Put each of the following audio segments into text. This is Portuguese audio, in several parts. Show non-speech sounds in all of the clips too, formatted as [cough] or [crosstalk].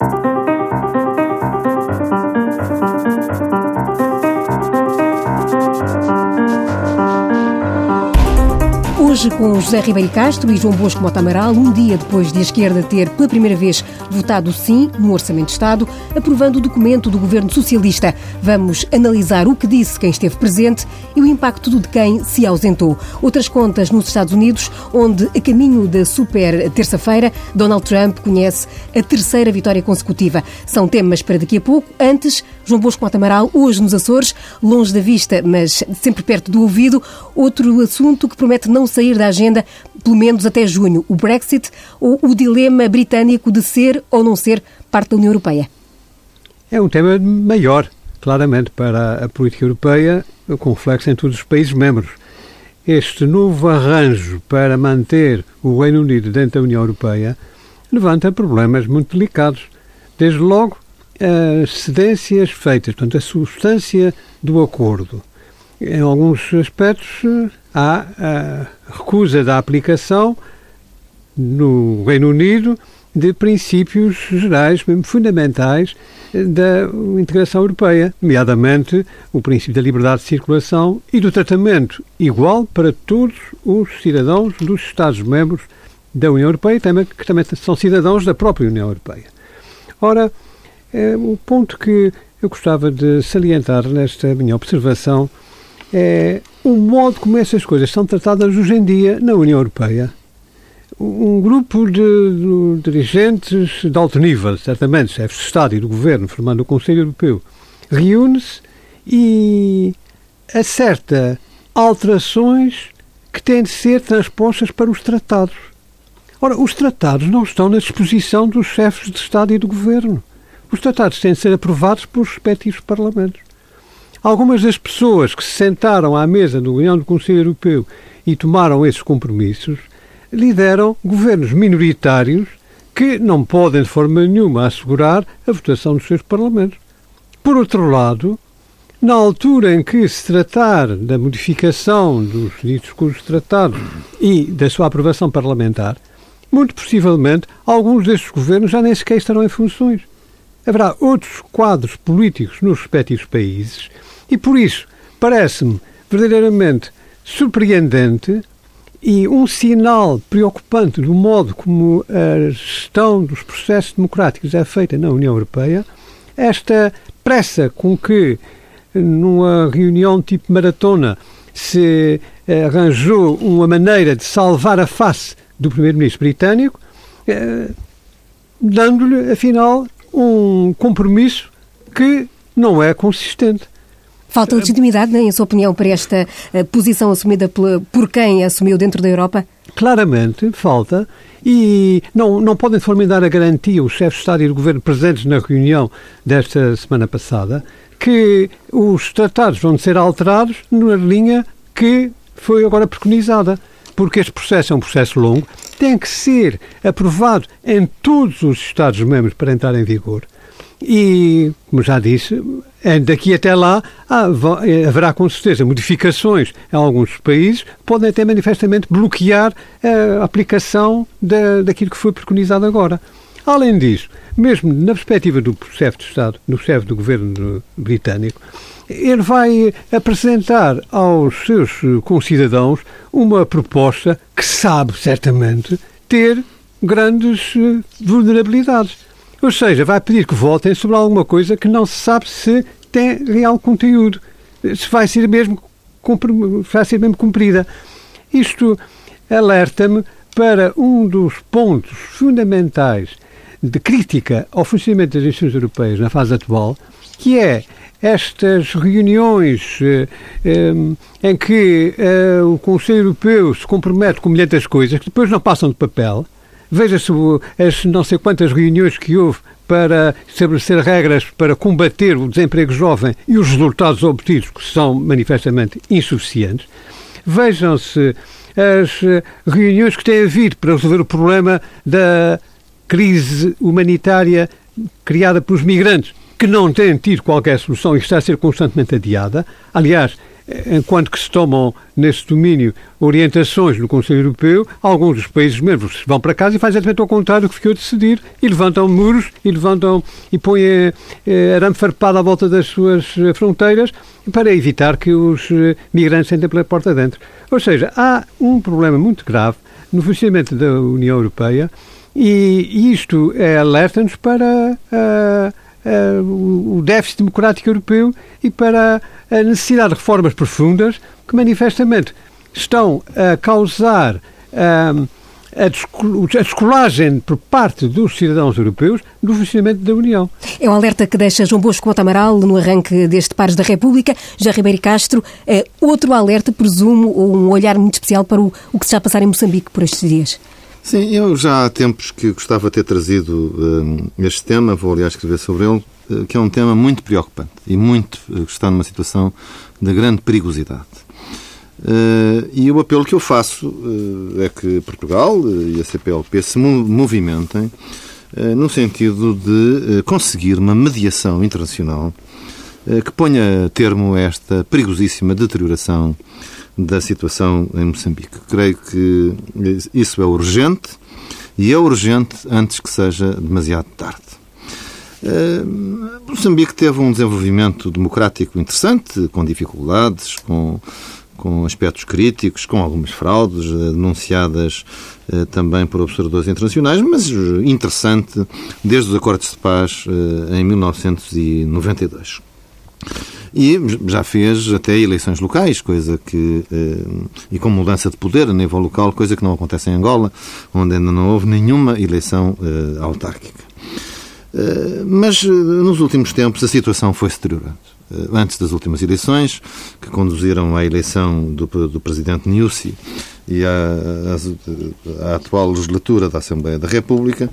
Thank you. Hoje, com José Ribeiro Castro e João Bosco Mota Amaral, um dia depois de a esquerda ter, pela primeira vez, votado sim no Orçamento de Estado, aprovando o documento do governo socialista. Vamos analisar o que disse quem esteve presente e o impacto do de quem se ausentou. Outras contas nos Estados Unidos, onde, a caminho da super terça-feira, Donald Trump conhece a terceira vitória consecutiva. São temas para daqui a pouco. Antes, João Bosco Mota Amaral, hoje nos Açores, longe da vista, mas sempre perto do ouvido, outro assunto que promete não ser sair da agenda, pelo menos até junho, o Brexit ou o dilema britânico de ser ou não ser parte da União Europeia? É um tema maior, claramente, para a política europeia, com reflexo em todos os países membros. Este novo arranjo para manter o Reino Unido dentro da União Europeia levanta problemas muito delicados. Desde logo, as cedências feitas, portanto, a substância do acordo. Em alguns aspectos, há a recusa da aplicação no Reino Unido de princípios gerais, mesmo fundamentais, da integração europeia, nomeadamente o princípio da liberdade de circulação e do tratamento igual para todos os cidadãos dos Estados-membros da União Europeia, que também são cidadãos da própria União Europeia. Ora, é, o ponto que eu gostava de salientar nesta minha observação é o modo como essas coisas são tratadas hoje em dia na União Europeia. Um grupo de, de dirigentes de alto nível, certamente chefes de Estado e do Governo, formando o Conselho Europeu, reúne-se e acerta alterações que têm de ser transpostas para os tratados. Ora, os tratados não estão na disposição dos chefes de Estado e do Governo. Os tratados têm de ser aprovados pelos respectivos parlamentos. Algumas das pessoas que se sentaram à mesa do União do Conselho Europeu e tomaram esses compromissos lideram governos minoritários que não podem de forma nenhuma assegurar a votação dos seus parlamentos. Por outro lado, na altura em que se tratar da modificação dos ditos cujos tratados e da sua aprovação parlamentar, muito possivelmente alguns destes governos já nem sequer estarão em funções. Haverá outros quadros políticos nos respectivos países e por isso parece-me verdadeiramente surpreendente e um sinal preocupante do modo como a gestão dos processos democráticos é feita na União Europeia, esta pressa com que, numa reunião tipo maratona, se arranjou uma maneira de salvar a face do primeiro-ministro britânico, eh, dando-lhe, afinal, um compromisso que não é consistente. Falta legitimidade, em sua opinião, para esta eh, posição assumida por quem assumiu dentro da Europa? Claramente, falta. E não, não podem de forma dar a garantia os chefes de Estado e do Governo presentes na reunião desta semana passada que os tratados vão ser alterados na linha que foi agora preconizada. Porque este processo é um processo longo, tem que ser aprovado em todos os Estados-membros para entrar em vigor. E, como já disse, é, daqui até lá é, haverá com certeza modificações em alguns países podem até manifestamente bloquear a aplicação da, daquilo que foi preconizado agora. Além disso, mesmo na perspectiva do chefe de Estado, do chefe do governo britânico, ele vai apresentar aos seus concidadãos uma proposta que sabe certamente ter grandes eh, vulnerabilidades ou seja, vai pedir que votem sobre alguma coisa que não se sabe se tem real conteúdo, se vai ser mesmo, vai ser mesmo cumprida. Isto alerta-me para um dos pontos fundamentais de crítica ao funcionamento das instituições europeias na fase atual, que é estas reuniões eh, eh, em que eh, o Conselho Europeu se compromete com milhares de coisas que depois não passam de papel, Veja-se as não sei quantas reuniões que houve para estabelecer regras para combater o desemprego jovem e os resultados obtidos, que são manifestamente insuficientes. Vejam-se as eh, reuniões que têm havido para resolver o problema da crise humanitária criada pelos migrantes, que não têm tido qualquer solução e está a ser constantemente adiada. Aliás, enquanto que se tomam nesse domínio orientações no Conselho Europeu, alguns dos países membros vão para casa e fazem exatamente ao contrário do que ficou decidir e levantam muros e levantam e põem eh, arame farpado à volta das suas eh, fronteiras para evitar que os eh, migrantes entrem pela porta dentro. Ou seja, há um problema muito grave no funcionamento da União Europeia e isto é alerta-nos para uh, uh, o déficit democrático europeu e para a necessidade de reformas profundas que manifestamente estão a causar uh, a descolagem por parte dos cidadãos europeus do funcionamento da União. É um alerta que deixa João Bosco Montamaral no arranque deste Pares da República. Já Ribeiro Castro, é outro alerta, presumo, ou um olhar muito especial para o, o que se está a passar em Moçambique por estes dias. Sim, eu já há tempos que gostava de ter trazido uh, este tema, vou aliás escrever sobre ele, uh, que é um tema muito preocupante e muito uh, que está numa situação de grande perigosidade. e o apelo que eu faço é que Portugal e a CPLP se movimentem no sentido de conseguir uma mediação internacional que ponha termo a esta perigosíssima deterioração da situação em Moçambique. Creio que isso é urgente e é urgente antes que seja demasiado tarde. Uh, Moçambique teve um desenvolvimento democrático interessante, com dificuldades, com, com aspectos críticos, com algumas fraudes denunciadas uh, também por observadores internacionais, mas interessante desde os acordos de paz em 1992 e já fez até eleições locais, coisa que. Eh, e com mudança de poder a nível local, coisa que não acontece em Angola, onde ainda não houve nenhuma eleição eh, autárquica. Eh, mas nos últimos tempos a situação foi se deteriorando. Antes das últimas eleições, que conduziram à eleição do, do presidente Niusi e à, à, atual legislatura da Assembleia da República,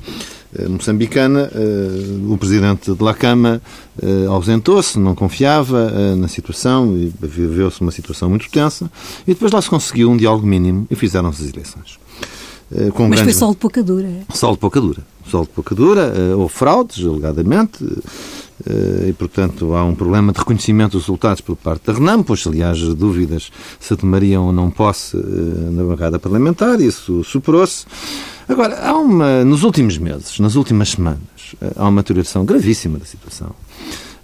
eh, moçambicana, eh, o presidente de La Cama eh, ausentou-se, não confiava na situação e viveu-se uma situação muito tensa e depois lá se conseguiu um diálogo mínimo e fizeram-se as eleições. Com Mas foi sol de pouca dura. Sol de pouca dura. Sol de pouca dura, houve fraudes, alegadamente, e, portanto, há um problema de reconhecimento dos resultados por parte da RENAM, pois, aliás, dúvidas se tomariam ou não posse na bancada parlamentar, isso superou-se. Agora, há uma, nos últimos meses, nas últimas semanas, eh, há uma deterioração gravíssima da situação.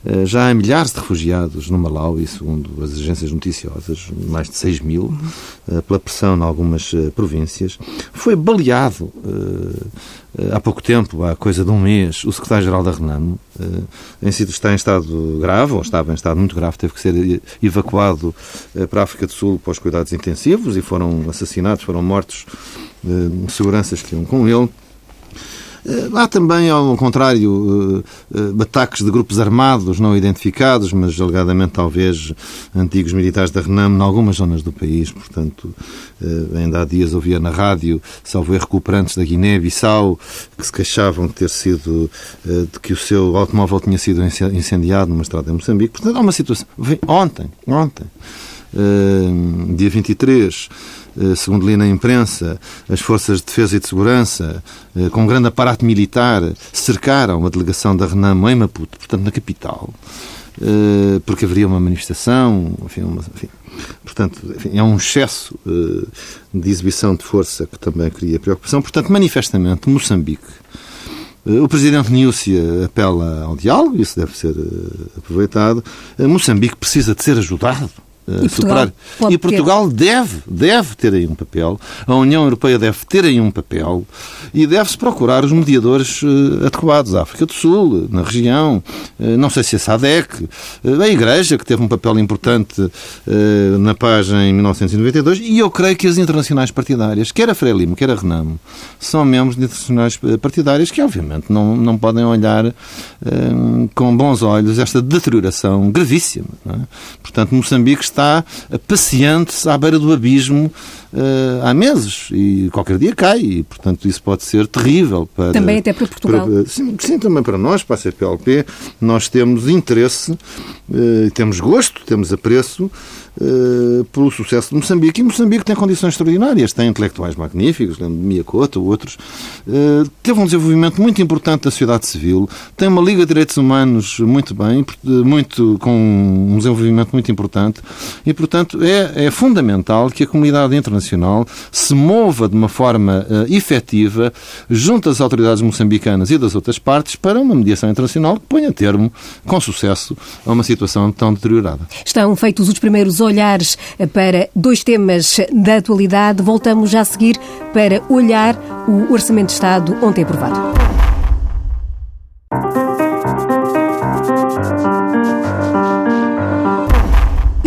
Eh, já há milhares de refugiados no Malawi, segundo as agências noticiosas, mais de 6 mil, eh, pela pressão em algumas províncias. Foi baleado há pouco tempo, há coisa de um mês, o secretário-geral da Renamo, está em estado grave, ou estava em estado muito grave, teve que ser evacuado para a África do Sul para os cuidados intensivos e foram assassinados, foram mortos seguranças que iam com ele. Eh, há também, ao contrário, eh, eh, ataques de grupos armados não identificados, mas alegadamente talvez antigos militares da Renam em algumas zonas do país. Portanto, ainda há dias ouvia na rádio, salvo recuperantes da Guiné-Bissau, que se queixavam de ter sido, de que o seu automóvel tinha sido incendiado numa estrada em Moçambique. Portanto, há uma situação. Ontem, ontem, dia 23, eh, segundo li na imprensa, as forças de defesa e de segurança, eh, com um grande aparato militar, cercaram a delegação da Renamo em Maputo, portanto na capital, eh, porque haveria uma manifestação, enfim, uma, enfim portanto, enfim, é um excesso de exibição de força que também cria preocupação. Portanto, manifestamente, Moçambique, o presidente Niúcia apela ao diálogo, isso deve ser aproveitado. Moçambique precisa de ser ajudado e superar. Portugal e Portugal ter. deve, deve ter aí um papel, a União Europeia deve ter aí um papel e deve-se procurar os mediadores uh, adequados. A África do Sul, na região, uh, não sei se a SADEC, uh, a Igreja, que teve um papel importante na paz em 1992, e eu creio que as internacionais partidárias, quer a Frelimo, quer a Renamo, são membros de internacionais partidárias que, obviamente, não, não podem olhar com bons olhos esta deterioração gravíssima. É? Portanto, Moçambique está paciente à beira do abismo uh, há meses e qualquer dia cai e, portanto, isso pode ser terrível. Para, também até para Portugal. Para, sim, sim, também para nós, para a CPLP, nós temos interesse, uh, temos gosto, temos apreço uh, pelo sucesso de Moçambique. E Moçambique tem condições extraordinárias, tem intelectuais magníficos, lembro de Miyakoto, outros. Uh, teve um desenvolvimento muito importante da sociedade civil, tem uma Liga de Direitos Humanos muito bem, muito, com um desenvolvimento muito importante E, portanto, é, é fundamental que a comunidade internacional se mova de uma forma uh, efetiva junto às autoridades moçambicanas e das outras partes para uma mediação internacional que ponha termo, com sucesso, a uma situação tão deteriorada. Estão feitos os primeiros olhares para dois temas da atualidade. Voltamos já a seguir para olhar o Orçamento de Estado ontem aprovado.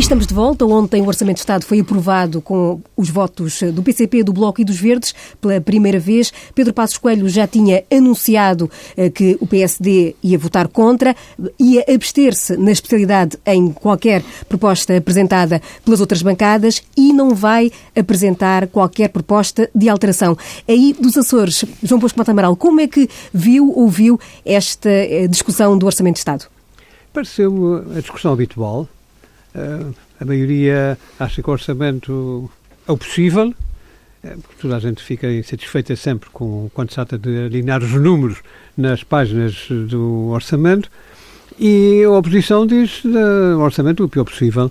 Estamos de volta. Ontem o Orçamento de Estado foi aprovado com os votos do PCP, do Bloco e dos Verdes pela primeira vez. Pedro Passos Coelho já tinha anunciado eh, que o PSD ia votar contra, ia abster-se na especialidade em qualquer proposta apresentada pelas outras bancadas e não vai apresentar qualquer proposta de alteração. Aí dos Açores, João Bosco Matamaral, como é que viu, ouviu esta eh, discussão do Orçamento de Estado? Pareceu a discussão habitual a maioria acha que o orçamento é o possível, é, porque toda a gente fica insatisfeita sempre com, quando se trata de alinhar os números nas páginas do orçamento, e a oposição diz que o orçamento o pior possível.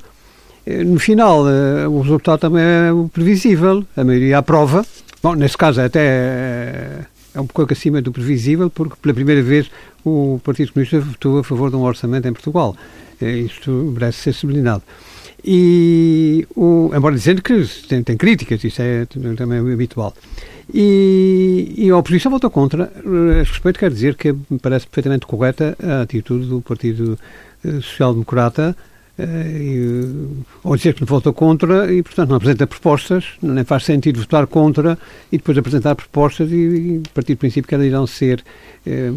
É, no final, é, o resultado também é previsível, a maioria aprova. Bom, nesse caso até é um pouco acima do previsível, porque pela primeira vez o Partido Comunista votou a favor de um orçamento em Portugal. É, isto merece ser sublinhado. E, o, embora dizendo que tem, tem críticas, isso é também habitual. E, e, a oposição votou contra. A respeito, quero dizer que parece perfeitamente correta a atitude do Partido eh, Social Democrata eh, ou dizer que não votou contra e, portanto, não apresenta propostas, nem faz sentido votar contra e depois apresentar propostas e, e partir do princípio que elas irão ser eh,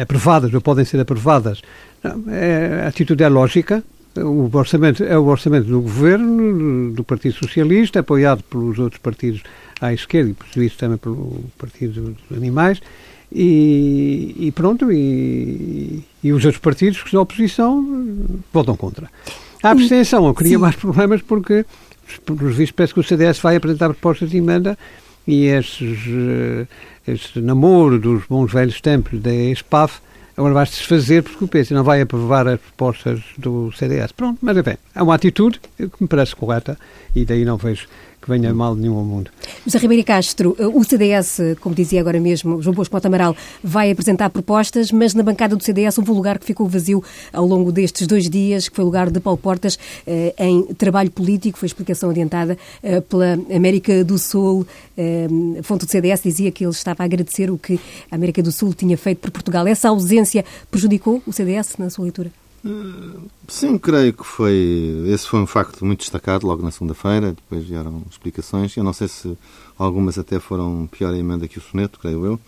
aprovadas ou podem ser aprovadas. Não, é, a atitude é lógica. O orçamento é o orçamento do governo, do Partido Socialista, apoiado pelos outros partidos à esquerda e, por isso, também pelo Partido dos Animais. E, e pronto, e, e, os outros partidos que são oposição votam contra. A abstenção eu cria mais problemas porque, pelos vistos, parece que o CDS vai apresentar propostas de emenda e esses, eh, esse namoro dos bons velhos tempos da ESPAF agora vai-se desfazer porque o PS não vai aprovar as propostas do CDS. Pronto, mas enfim, é uma atitude que me parece correta e daí não vejo que venha mal nenhum ao mundo. José Ribeiro Castro, o CDS, como dizia agora mesmo, João Bosco Amaral, vai apresentar propostas, mas na bancada do CDS houve um lugar que ficou vazio ao longo destes dois dias, que foi o lugar de Paulo Portas eh, em trabalho político, foi explicação adiantada eh, pela América do Sul. Eh, a fonte do CDS dizia que ele estava a agradecer o que a América do Sul tinha feito por Portugal. Essa ausência prejudicou o CDS na sua leitura? Sim, creio que foi. Esse foi um facto muito destacado logo na segunda-feira. Depois vieram explicações. Eu não sei se algumas até foram pior a emenda que o soneto, creio eu,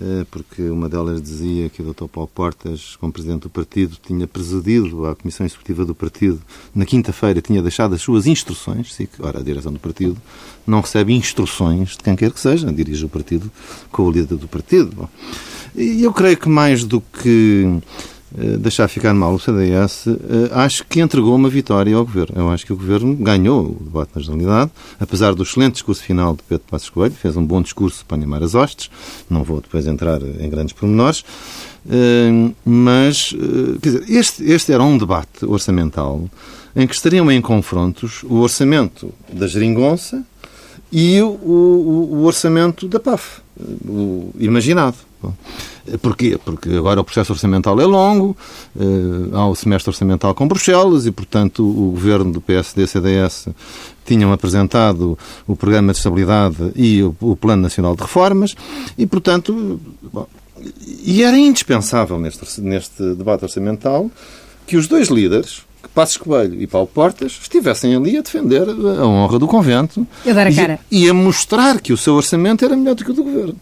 eh, porque uma delas dizia que o Dr. Paulo Portas, como presidente do partido, tinha presidido a Comissão Executiva do partido na quinta-feira, tinha deixado as suas instruções. Ora, a direção do partido não recebe instruções de quem quer que seja, dirige o partido com o líder do partido. Bom, eu creio que mais do que eh, deixar ficar mal o CDS, eh, acho que entregou uma vitória ao Governo. Eu acho que o Governo ganhou o debate na generalidade, apesar do excelente discurso final de Pedro Passos Coelho, fez um bom discurso para animar as hostes, não vou depois entrar em grandes pormenores, eh, mas, quer dizer, este, este era um debate orçamental em que estariam em confrontos o orçamento da geringonça e o, o, o orçamento da PAF, o imaginado. Porquê? Porque agora o processo orçamental é longo, eh, há o semestre orçamental com Bruxelas e, portanto, o governo do PSD-CDS tinham apresentado o Programa de Estabilidade e o, Plano Nacional de Reformas e, portanto, bom, e era indispensável neste, neste debate orçamental que os dois líderes, Passos Coelho e Paulo Portas estivessem ali a defender a honra do convento a. E, e a mostrar que o seu orçamento era melhor do que o do governo.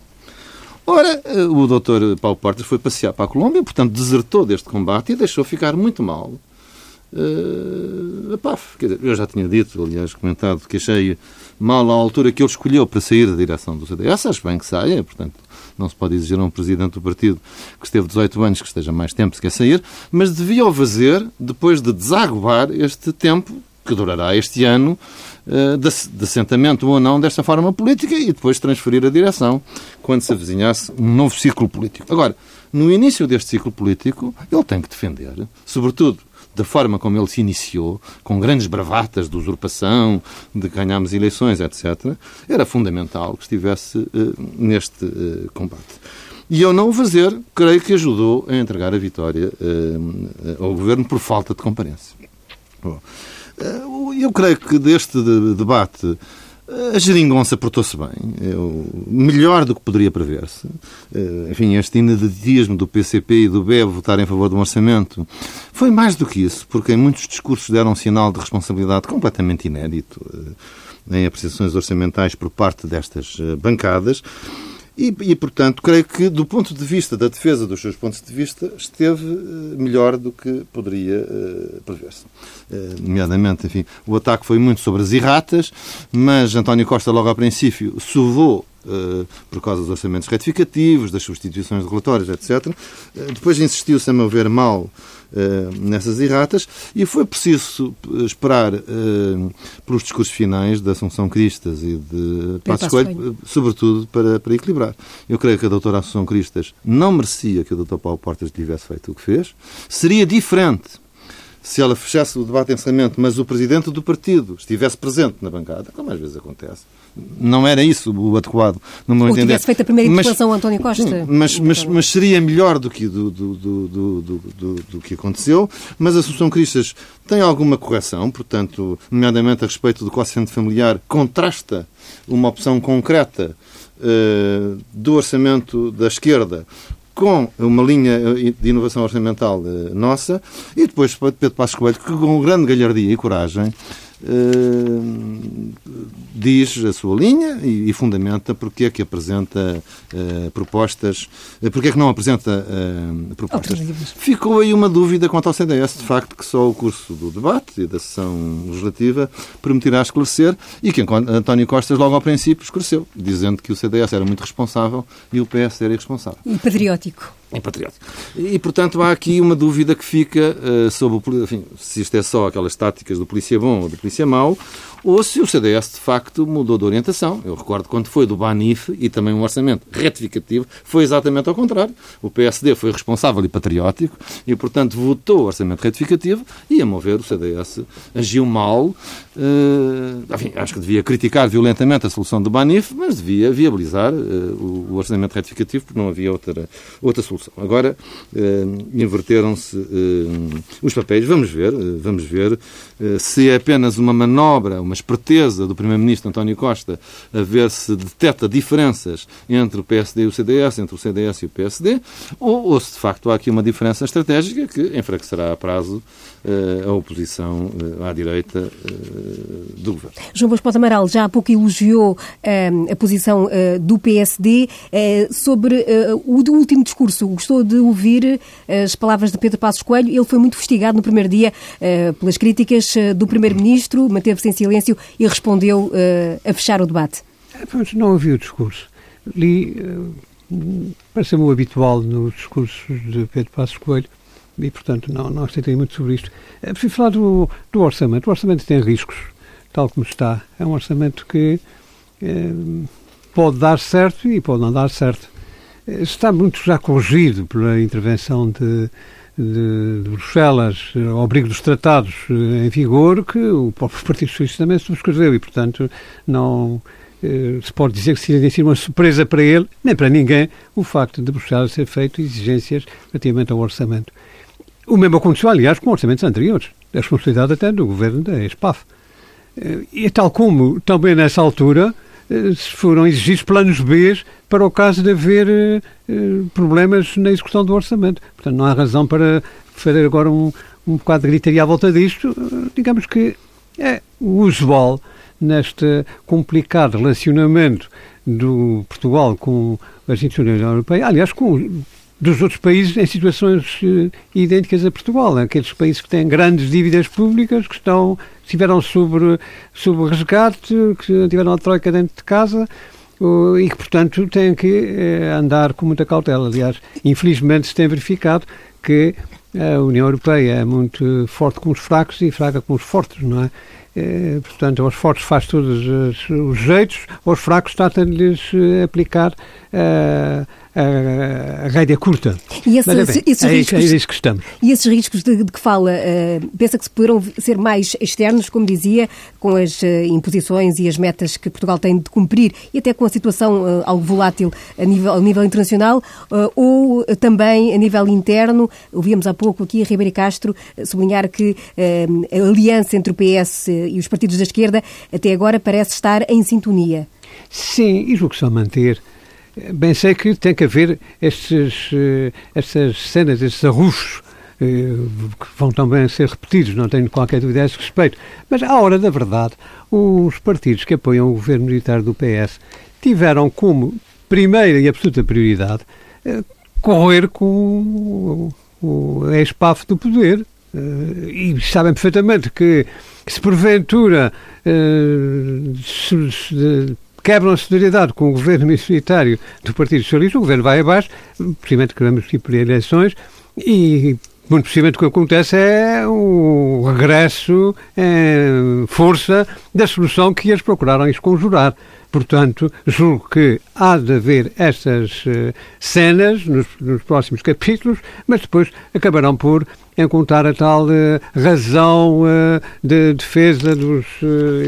Ora, eh, o doutor Paulo Portas foi passear para a Colômbia, portanto, desertou deste combate e deixou ficar muito mal uh, a PAF. Quer dizer, eu já tinha dito, aliás, comentado, que achei mal a altura que ele escolheu para sair da direção do CDS. Acho bem que saia, portanto, não se pode exigir a um presidente do partido que esteve 18 anos que esteja mais tempo se quer sair, mas devia o fazer depois de desaguar este tempo que durará este ano eh, de, de assentamento ou não desta forma política e depois transferir a direção quando se avizinhasse um novo ciclo político. Agora, no início deste ciclo político, ele tem que defender, sobretudo da forma como ele se iniciou, com grandes bravatas de usurpação, de ganharmos eleições, etc., era fundamental que estivesse uh, neste uh, combate. E eu não o fazer, creio que ajudou a entregar a vitória uh, ao governo por falta de comparência. Bom, eu creio que deste debate a geringonça portou-se bem, eu, melhor do que poderia prever-se. Eh, enfim, este ineditismo do PCP e do BEB votar em favor de um orçamento foi mais do que isso, porque em muitos discursos deram um sinal de responsabilidade completamente inédito eh, em apreciações orçamentais por parte destas eh, bancadas. E, e, portanto, creio que, do ponto de vista da defesa dos seus pontos de vista, esteve uh, melhor do que poderia uh, prever-se. Uh, nomeadamente, enfim, o ataque foi muito sobre as erratas, mas António Costa, logo ao princípio, sovou Uh, por causa dos orçamentos retificativos, das substituições de relatórios, etc. Depois insistiu-se, a meu ver, mal nessas erratas e foi preciso esperar pelos discursos finais de Assunção Cristas e de Passos Coelho, sobretudo para, para equilibrar. Eu creio que a doutora Assunção Cristas não merecia que o doutor Paulo Portas tivesse feito o que fez. Seria diferente se ela fechasse o debate em encerramento, mas o presidente do partido estivesse presente na bancada, como às vezes acontece, não era isso o adequado, no meu Ou entender. tivesse feito a primeira interpelação mas, António Costa. Sim, mas, mas, mas, seria melhor do que, do, do, do, do, do que aconteceu, mas a Assunção Cristas tem alguma correção, portanto, nomeadamente a respeito do quociente familiar, contrasta uma opção concreta uh, do orçamento da esquerda com uma linha de inovação orçamental eh, nossa, e depois Pedro Passos Coelho, que com grande galhardia e coragem diz a sua linha e, e, fundamenta porque é que apresenta uh, propostas, uh, porque é que não apresenta propostas. Ficou aí uma dúvida quanto ao CDS, de facto, que só o curso do debate e da sessão legislativa permitirá esclarecer e que António Costas logo ao princípio esclareceu, dizendo que o CDS era muito responsável e o PS era irresponsável. E patriótico em patriótico. E, portanto, há aqui uma dúvida que fica uh, sobre enfim, se isto é só aquelas táticas do polícia bom ou do polícia mau, ou se o CDS de facto mudou de orientação. Eu recordo quando foi do Banif e também um orçamento retificativo, foi exatamente ao contrário. O PSD foi responsável e patriótico e, portanto, votou o orçamento retificativo e, a mover, o CDS agiu mal. Uh, enfim, acho que devia criticar violentamente a solução do Banif, mas devia viabilizar uh, o, orçamento retificativo porque não havia outra, outra solução. Agora, uh, inverteram-se os papéis. Vamos ver, vamos ver se é apenas uma manobra, uma esperteza do Primeiro-Ministro António Costa a ver se detecta diferenças entre o PSD e o CDS, entre o CDS e o PSD, ou, ou se de facto há aqui uma diferença estratégica que enfraquecerá a prazo uh, a oposição uh, à direita uh, do governo. João Bosco Amaral já há pouco elogiou a posição do PSD sobre o último discurso. Gostou de ouvir as palavras de Pedro Passos Coelho. Ele foi muito investigado no primeiro dia pelas críticas do Primeiro-Ministro, manteve-se em silêncio silêncio e respondeu uh, a fechar o debate? Pois não ouvi o discurso. Li, uh, parece-me o habitual nos discursos de Pedro Passos Coelho, e, portanto, não, não aceitei muito sobre isto. É preciso falar do, do orçamento. O orçamento tem riscos, tal como está. É um orçamento que eh, pode dar certo e pode não dar certo. Está muito já corrigido pela intervenção de de, de Bruxelas, ao abrigo dos tratados eh, em vigor, que o próprio Partido Socialista também subscreveu e, portanto, não eh, se pode dizer que seria sido uma surpresa para ele, nem para ninguém, o facto de Bruxelas ter feito exigências relativamente ao orçamento. O mesmo aconteceu, aliás, com orçamentos anteriores, a responsabilidade até do governo da ESPAF. Eh, e tal como, também nessa altura, foram exigidos planos B para o caso de haver eh, eh, problemas na execução do orçamento. Portanto, não há razão para fazer agora um, um bocado de gritaria à volta disto. Digamos que é usual neste complicado relacionamento do Portugal com as instituições da Europeia, aliás, com dos outros países em situações idênticas a Portugal, aqueles países que têm grandes dívidas públicas, que estão, estiveram sobre, sobre resgate, que tiveram a troika dentro de casa, e que, portanto, têm que uh, andar com muita cautela. Aliás, infelizmente se tem verificado que a União Europeia é muito forte com os fracos e fraca com os fortes, não é? É, portanto, aos fortes faz todos os, os jeitos, aos fracos trata de lhes aplicar uh, a, a rédea curta. E esse, Mas, bem, esses é, riscos, é isso que estamos. E esses riscos de, de que fala, uh, pensa que se poderão ser mais externos, como dizia, com as uh, imposições e as metas que Portugal tem de cumprir e até com a situação uh, algo volátil a nível, a nível internacional, ou também a nível interno? Ouvíamos há pouco aqui a Ribeiro Castro sublinhar que a aliança entre o PS e os partidos da esquerda até agora parece estar em sintonia. Sim, e julgo que só manter Bem sei que tem que haver estes, eh, estas cenas, estes arrufos eh, que vão também ser repetidos, não tenho qualquer dúvida a esse respeito. Mas, à hora da verdade, os partidos que apoiam o governo militar do PS tiveram como primeira e absoluta prioridade eh, correr com o ex-PAF do poder. E sabem perfeitamente que, se porventura quebram a solidariedade com o governo minoritário do Partido Socialista, o governo vai abaixo, possivelmente queremos ir por eleições e muito possivelmente o que acontece é o regresso em força da solução que eles procuraram esconjurar. Portanto, julgo que há de haver estas uh, cenas nos, nos, próximos capítulos, mas depois acabarão por encontrar a tal uh, razão uh, de defesa dos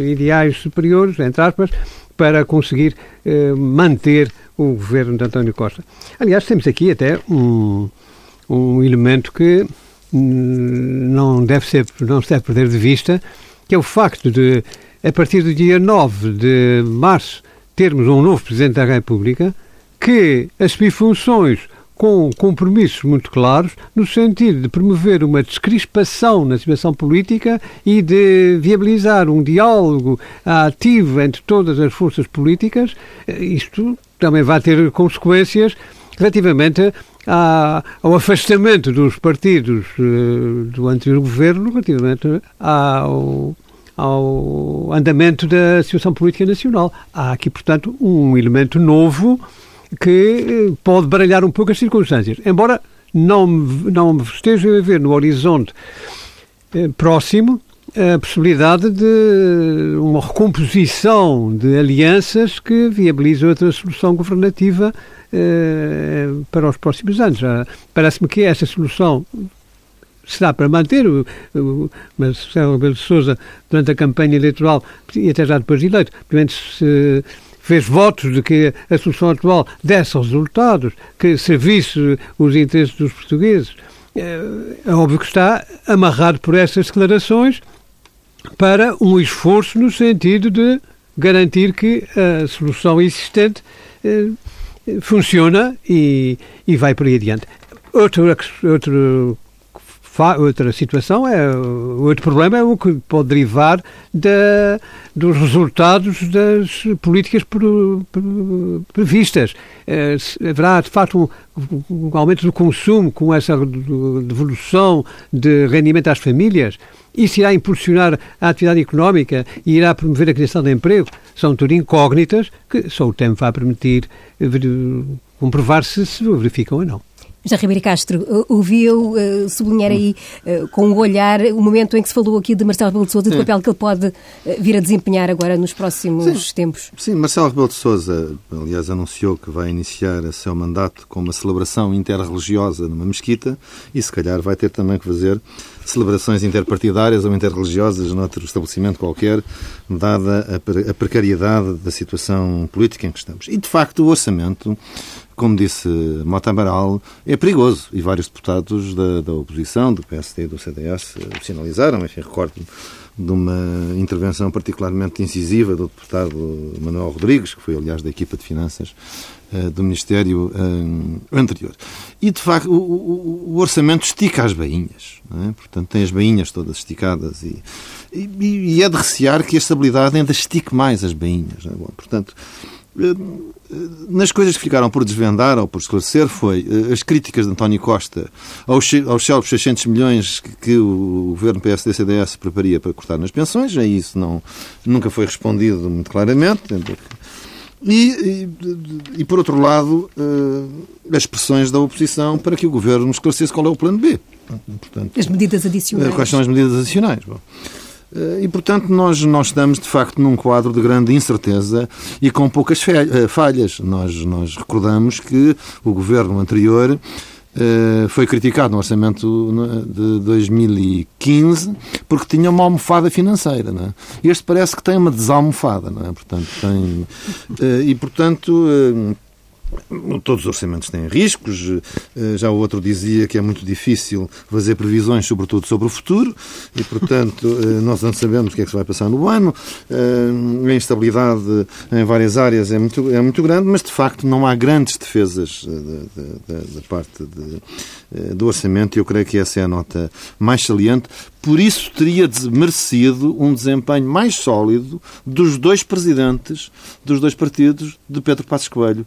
ideais superiores, entre aspas, para conseguir eh, manter o governo de António Costa. Aliás, temos aqui até um, um elemento que hum, não deve, ser, não se deve perder de vista, que é o facto de, a partir do dia 9 de março, termos um novo Presidente da República que assumir funções com compromissos muito claros, no sentido de promover uma descrispação na situação política e de viabilizar um diálogo ativo entre todas as forças políticas. Isto também vai ter consequências relativamente ao afastamento dos partidos uh, do anterior governo, relativamente ao, ao andamento da situação política nacional. Há aqui, portanto, um elemento novo que eh, pode baralhar um pouco as circunstâncias. Embora não, não esteja a ver no horizonte eh, próximo a possibilidade de uma recomposição de alianças que viabilizem outra solução governativa eh, para os próximos anos. Parece-me que essa solução será para manter, o, o, Marcelo Rebelo de Sousa, durante a campanha eleitoral e até já depois de eleito, se fez votos de que a solução atual desse resultados, que servisse os interesses dos portugueses. É, é óbvio que está amarrado por essas declarações para um esforço no sentido de garantir que a solução existente eh, funciona e, e vai por aí adiante. Outro, outro outra situação é outro problema é o que pode derivar da, dos resultados das políticas previstas. É, haverá de facto um, um, aumento do consumo com essa devolução de rendimento às famílias. Isso irá impulsionar a atividade económica e irá promover a criação de emprego. São tudo incógnitas que só o tempo vai permitir comprovar se se verificam ou não. Já Ribeiro Castro, ouviu uh, sublinhar aí uh, com o um olhar o momento em que se falou aqui de Marcelo Rebelo de Sousa e do papel que ele pode uh, vir a desempenhar agora nos próximos Sim. tempos. Sim, Marcelo Rebelo de Sousa, aliás, anunciou que vai iniciar a seu mandato com uma celebração interreligiosa numa mesquita e se calhar vai ter também que fazer celebrações interpartidárias ou interreligiosas noutro estabelecimento qualquer, dada a precariedade da situação política em que estamos. E, de facto, o orçamento como disse Mota Amaral, é perigoso. E vários deputados da, da oposição, do PSD e do CDS, sinalizaram, enfim, recordo de uma intervenção particularmente incisiva do deputado Manuel Rodrigues, que foi, aliás, da equipa de finanças uh, do Ministério uh, anterior. E, de facto, o, orçamento estica as bainhas. É? Portanto, tem as bainhas todas esticadas e, e, e, é de recear que a estabilidade ainda estique mais as bainhas. É? Bom, portanto, nas coisas que ficaram por desvendar ou por esclarecer foi eh, as críticas de António Costa aos, aos célebres 600 milhões que, que o governo PSD-CDS preparia para cortar nas pensões, a isso não, nunca foi respondido muito claramente. E, e, e, por outro lado, uh, as pressões da oposição para que o governo esclarecesse qual é o plano B. Portanto, as medidas adicionais. Quais são as medidas adicionais? Bom, Eh, e, portanto, nós, nós estamos, de facto, num quadro de grande incerteza e com poucas eh, falhas. Nós, nós recordamos que o governo anterior Uh, foi criticado no orçamento de 2015 porque tinha uma almofada financeira. Não é? Este parece que tem uma desalmofada, não é? Portanto, tem, e, portanto, Todos os orçamentos têm riscos. Eh, já o outro dizia que é muito difícil fazer previsões, sobretudo sobre o futuro, e, portanto, [laughs] eh, nós não sabemos o que é que se vai passar no ano. Eh, a instabilidade em várias áreas é muito, é muito grande, mas, de facto, não há grandes defesas da, parte de, do orçamento, e eu creio que essa é a nota mais saliente. Por isso, teria merecido um desempenho mais sólido dos dois presidentes dos dois partidos, de Pedro Passos Coelho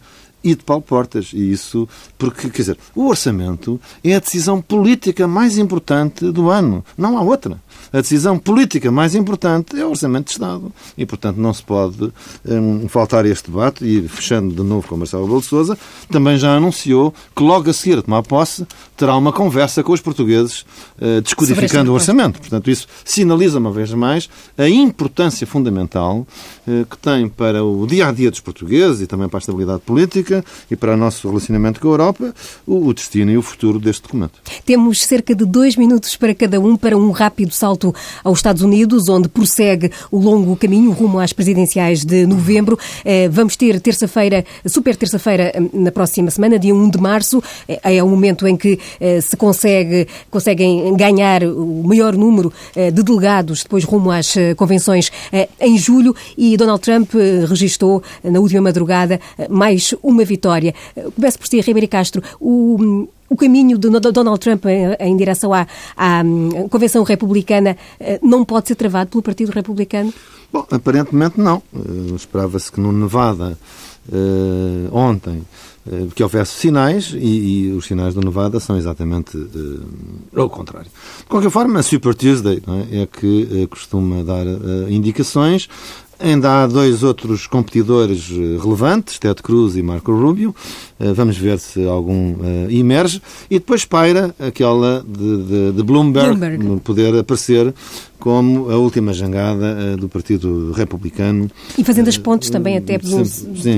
e de Paulo Portas. E isso porque, quer dizer, o orçamento é a decisão política mais importante do ano. Não há outra a decisão política mais importante é o Orçamento de Estado. E, portanto, não se pode um, faltar este debate. E, fechando de novo com o Marcelo Rebelo de Sousa, também já anunciou que logo a seguir a tomar posse terá uma conversa com os portugueses uh, descodificando o orçamento. Portanto, isso sinaliza uma vez mais a importância fundamental uh, que tem para o dia a dia dos portugueses e também para a estabilidade política e para o nosso relacionamento com a Europa o, o destino e o futuro deste documento. Temos cerca de dois minutos para cada um para um rápido salto salto aos Estados Unidos, onde prossegue o longo caminho rumo às presidenciais de novembro. Eh, vamos ter terça-feira, super terça-feira, eh, na próxima semana, dia 1 de março. Eh, é o momento em que se consegue, conseguem ganhar o maior número de delegados depois rumo às convenções em julho e Donald Trump registrou na última madrugada mais uma vitória. Começo por si, Ribeiro Castro. O, o caminho de Donald Trump em direção à, à hum, Convenção Republicana eh, não pode ser travado pelo Partido Republicano? Bom, aparentemente não. Uh, Esperava-se que no Nevada, uh, ontem, que houvesse sinais e, e, os sinais do Nevada são exatamente o contrário. De qualquer forma, a Super Tuesday é? é? que costuma dar indicações. Ainda há dois outros competidores eh, relevantes, Ted Cruz e Marco Rubio. Eh, vamos ver se algum uh, emerge. E depois paira aquela de, de, de Bloomberg, Bloomberg, poder aparecer como a última jangada uh, do Partido Republicano. E fazendo as pontes também, até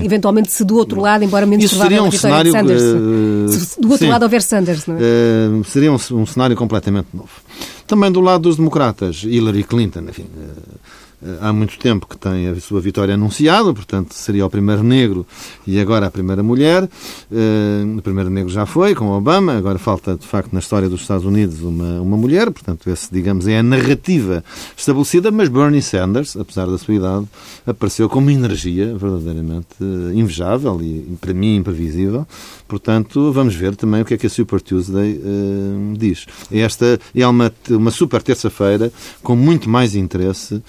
eventualmente se do outro lado, embora menos Isso provável seria um cenário, Sanders. se do outro sim. lado houver Sanders, não é? seria um, um, cenário completamente novo. Também do lado dos democratas, Hillary Clinton, enfim eh, há muito tempo que tem a sua vitória anunciada, portanto seria o primeiro negro e agora a primeira mulher. Uh, o primeiro negro já foi, com Obama, agora falta de facto na história dos Estados Unidos uma, uma mulher, portanto esse, digamos, é a narrativa estabelecida, mas Bernie Sanders, apesar da sua idade, apareceu com uma energia verdadeiramente uh, invejável e, para mim, imprevisível. Portanto, vamos ver também o que é que a Super Tuesday uh, diz. Esta é uma, uma super terça-feira com muito mais interesse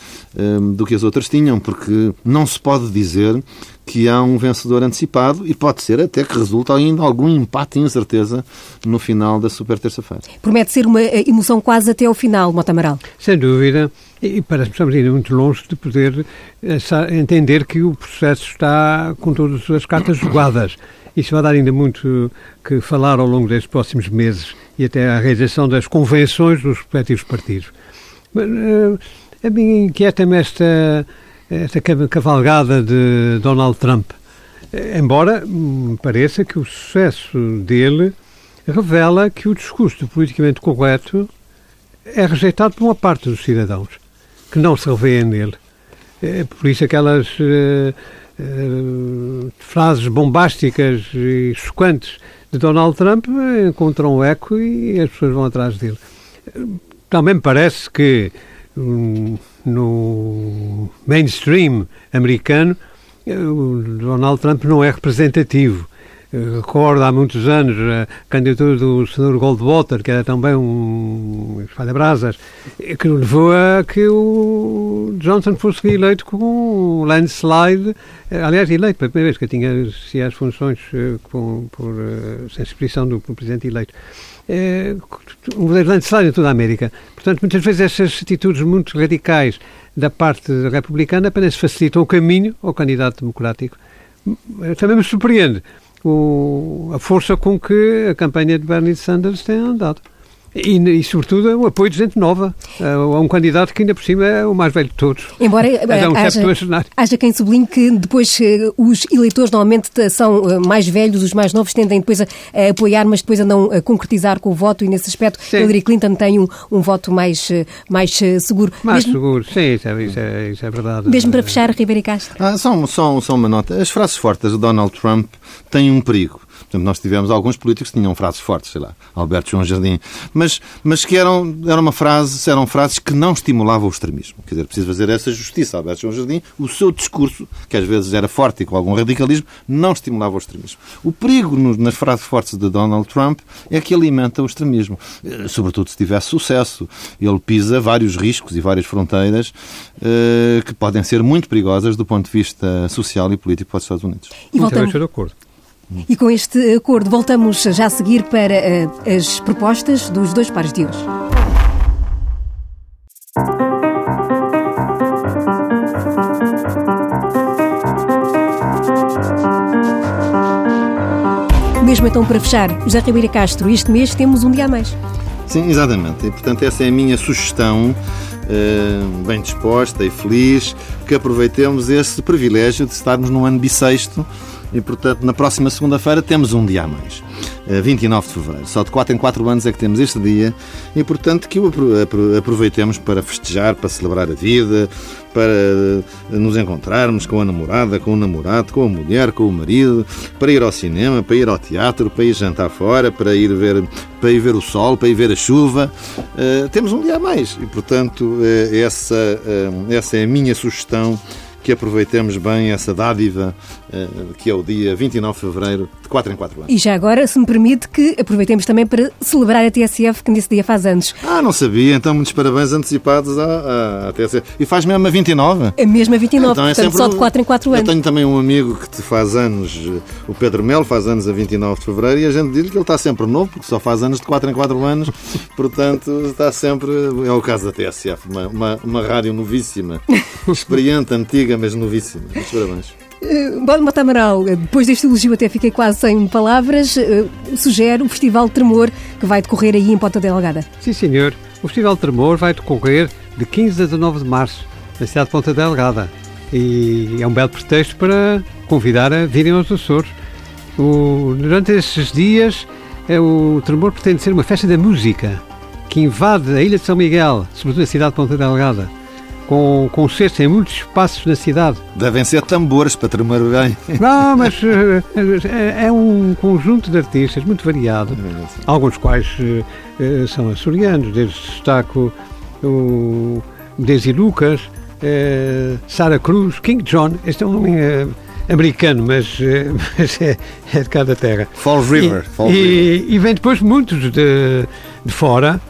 do que as outras tinham, porque não se pode dizer que há um vencedor antecipado e pode ser até que resulte ainda algum empate e incerteza no final da super terça-feira. Promete ser uma eh, emoção quase até ao final, Mota Amaral. Sem dúvida. E parece que estamos ainda muito longe de poder entender que o processo está com todas as cartas [coughs] jogadas. Isso vai dar ainda muito que falar ao longo destes próximos meses e até à realização das convenções dos respectivos partidos. Mas, uh, a mim inquieta-me esta, esta cavalgada de Donald Trump. Embora me pareça que o sucesso dele revela que o discurso politicamente correto é rejeitado por uma parte dos cidadãos, que não se revêem nele. É por isso aquelas uh, uh, frases bombásticas e chocantes de Donald Trump encontram eco e as pessoas vão atrás dele. Também me parece que um, no mainstream americano o Donald Trump não é representativo. Recordo há muitos anos a candidatura do senador Goldwater, que era também um espalha-brasas, que levou a que o Johnson fosse eleito com um landslide, aliás, eleito pela primeira vez, que tinha se as funções eh, com, por uh, do presidente eleito. É, um verdadeiro landslide em toda a América. Portanto, muitas vezes essas atitudes muito radicais da parte republicana apenas facilitam o caminho ao candidato democrático. Também me surpreende o, a força com que a campanha de Bernie Sanders tem andado. E, e, sobretudo, o apoio de gente nova, a um candidato que ainda por cima é o mais velho de todos. Embora um haja, haja quem sublinhe que depois os eleitores normalmente são mais velhos, os mais novos tendem depois a, a apoiar, mas depois a não a concretizar com o voto e nesse aspecto sim. Hillary Clinton tem um, um voto mais, mais seguro. Mais Mesmo, seguro, sim, isso é, isso é, isso é verdade. Mesmo para fechar, Ribeiro Castro. Ah, só, só, só uma nota. As frases fortes de Donald Trump têm um perigo. Portanto, nós tivemos alguns políticos que tinham frases fortes, sei lá, Alberto João Jardim, mas, mas que eram, eram, uma frase, eram frases que não estimulavam o extremismo. Quer dizer, preciso fazer essa justiça. Alberto João Jardim, o seu discurso, que às vezes era forte e com algum radicalismo, não estimulava o extremismo. O perigo nas frases fortes de Donald Trump é que alimenta o extremismo, eh, sobretudo se tiver sucesso. Ele pisa vários riscos e várias fronteiras eh, que podem ser muito perigosas do ponto de vista social e político para os Estados Unidos. E voltamos... de acordo. E com este acordo voltamos já a seguir para uh, as propostas dos dois pares de hoje. Mesmo então para fechar, José Ribeira Castro, este mês temos um dia a mais. Sim, exatamente. E, portanto, essa é a minha sugestão, eh, bem disposta e feliz, que aproveitemos esse privilégio de estarmos num ano bissexto e, portanto, na próxima segunda-feira temos um dia a mais. 29 de fevereiro. Só de 4 em 4 anos é que temos este dia e, portanto, que o aproveitemos para festejar, para celebrar a vida, para eh, nos encontrarmos com a namorada, com o namorado, com a mulher, com o marido, para ir ao cinema, para ir ao teatro, para ir jantar fora, para ir ver, para ir ver o sol, para ir ver a chuva. Uh, temos um dia a mais e, portanto, essa, essa é a minha sugestão que aproveitemos bem essa dádiva eh, que é o dia 29 de fevereiro, de 4 em 4 anos. E já agora, se me permite, que aproveitemos também para celebrar a TSF, que nesse dia faz anos. Ah, não sabia, então muitos parabéns antecipados à, à TSF. E faz mesmo a 29? A mesma 29, então, é portanto, só de 4 em 4 anos. Eu tenho também um amigo que te faz anos, o Pedro Melo, faz anos a 29 de fevereiro, e a gente diz que ele está sempre novo, porque só faz anos de 4 em 4 anos, [laughs] portanto está sempre. É o caso da TSF, uma, uma, uma rádio novíssima, [laughs] experiente, antiga, mas novíssima. Muitos parabéns. Uh, Bom Amaral, depois deste elogio até fiquei quase sem palavras, uh, sugere o Festival Tremor que vai decorrer aí em Ponta Delgada. Sim, senhor. O Festival Tremor vai decorrer de 15 a 19 de março, na cidade de Ponta Delgada. E é um belo pretexto para convidar a virem aos Açores. O, durante esses dias, é, o Tremor pretende ser uma festa da música que invade a Ilha de São Miguel, sobretudo a cidade de Ponta Delgada com concertos em muitos espaços da cidade. Devem ser tambores para tremer bem. Não, mas é, é um conjunto de artistas muito variado, é alguns quais uh, são açorianos, desde destaco o Desi Lucas, Sara Cruz, King John, este é um nome americano, mas, [laughs] mas é, é, de cada terra. Fall River. E, Fall e, River. e vem depois muitos de, de fora,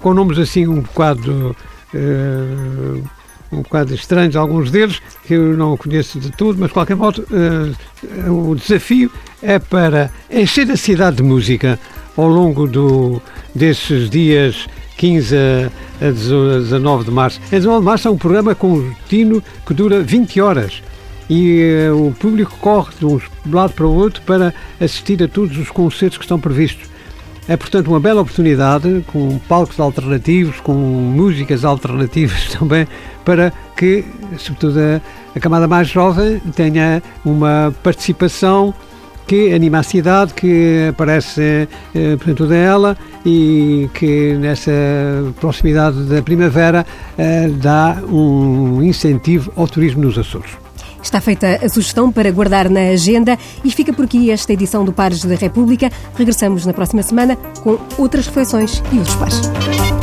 com nomes assim um bocado uh, um bocado estranhos, alguns deles, que eu não conheço de tudo, mas de qualquer modo uh, o desafio é para encher a cidade de música ao longo do, desses dias 15 a 19 de março. Em 19 de março é um programa contínuo que dura 20 horas e uh, o público corre de um lado para o outro para assistir a todos os concertos que estão previstos. É, portanto, uma bela oportunidade, com palcos alternativos, com músicas alternativas [laughs] também, para que, sobretudo, a, a camada mais jovem tenha uma participação que anima a cidade, que aparece eh, portanto dela e que nessa proximidade da primavera eh, dá um incentivo ao turismo nos Açores. Está feita a sugestão para guardar na agenda e fica por aqui esta edição do Pares da República. Regressamos na próxima semana com outras reflexões e outros pares.